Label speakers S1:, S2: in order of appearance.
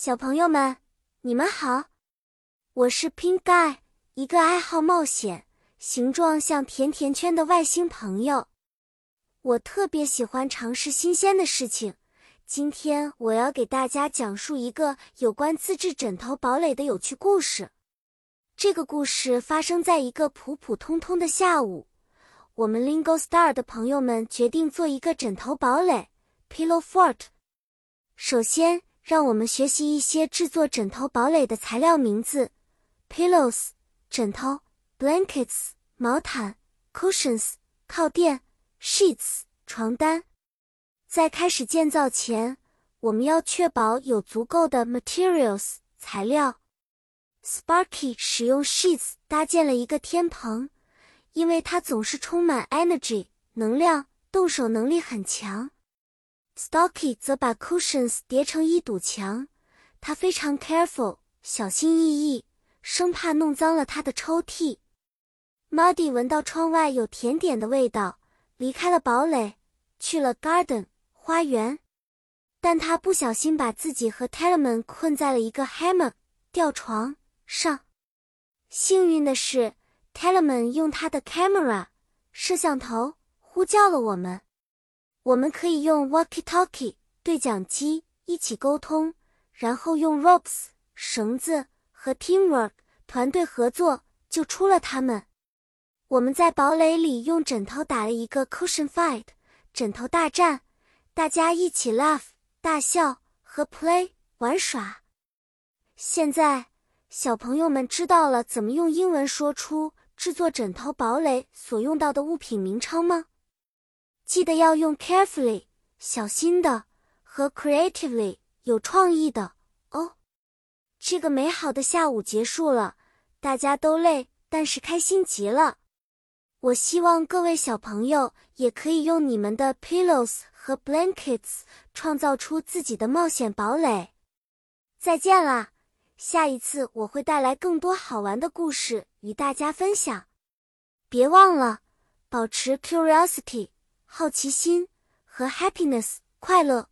S1: 小朋友们，你们好！我是 Pink Guy，一个爱好冒险、形状像甜甜圈的外星朋友。我特别喜欢尝试新鲜的事情。今天我要给大家讲述一个有关自制枕头堡垒的有趣故事。这个故事发生在一个普普通通的下午。我们 Lingo Star 的朋友们决定做一个枕头堡垒 （Pillow Fort）。首先，让我们学习一些制作枕头堡垒的材料名字：pillows 枕头，blankets 毛毯，cushions 靠垫，sheets 床单。在开始建造前，我们要确保有足够的 materials 材料。Sparky 使用 sheets 搭建了一个天棚，因为它总是充满 energy 能量，动手能力很强。Stocky 则把 cushions 叠成一堵墙，他非常 careful，小心翼翼，生怕弄脏了他的抽屉。Muddy 闻到窗外有甜点的味道，离开了堡垒，去了 garden 花园，但他不小心把自己和 Talman 困在了一个 hammock 吊床上。幸运的是，Talman 用他的 camera 摄像头呼叫了我们。我们可以用 walkie-talkie 对讲机一起沟通，然后用 ropes 绳子和 teamwork 团队合作就出了他们。我们在堡垒里用枕头打了一个 cushion fight 枕头大战，大家一起 laugh 大笑和 play 玩耍。现在小朋友们知道了怎么用英文说出制作枕头堡垒所用到的物品名称吗？记得要用 carefully 小心的和 creatively 有创意的哦。这个美好的下午结束了，大家都累，但是开心极了。我希望各位小朋友也可以用你们的 pillows 和 blankets 创造出自己的冒险堡垒。再见啦！下一次我会带来更多好玩的故事与大家分享。别忘了保持 curiosity。好奇心和 happiness 快乐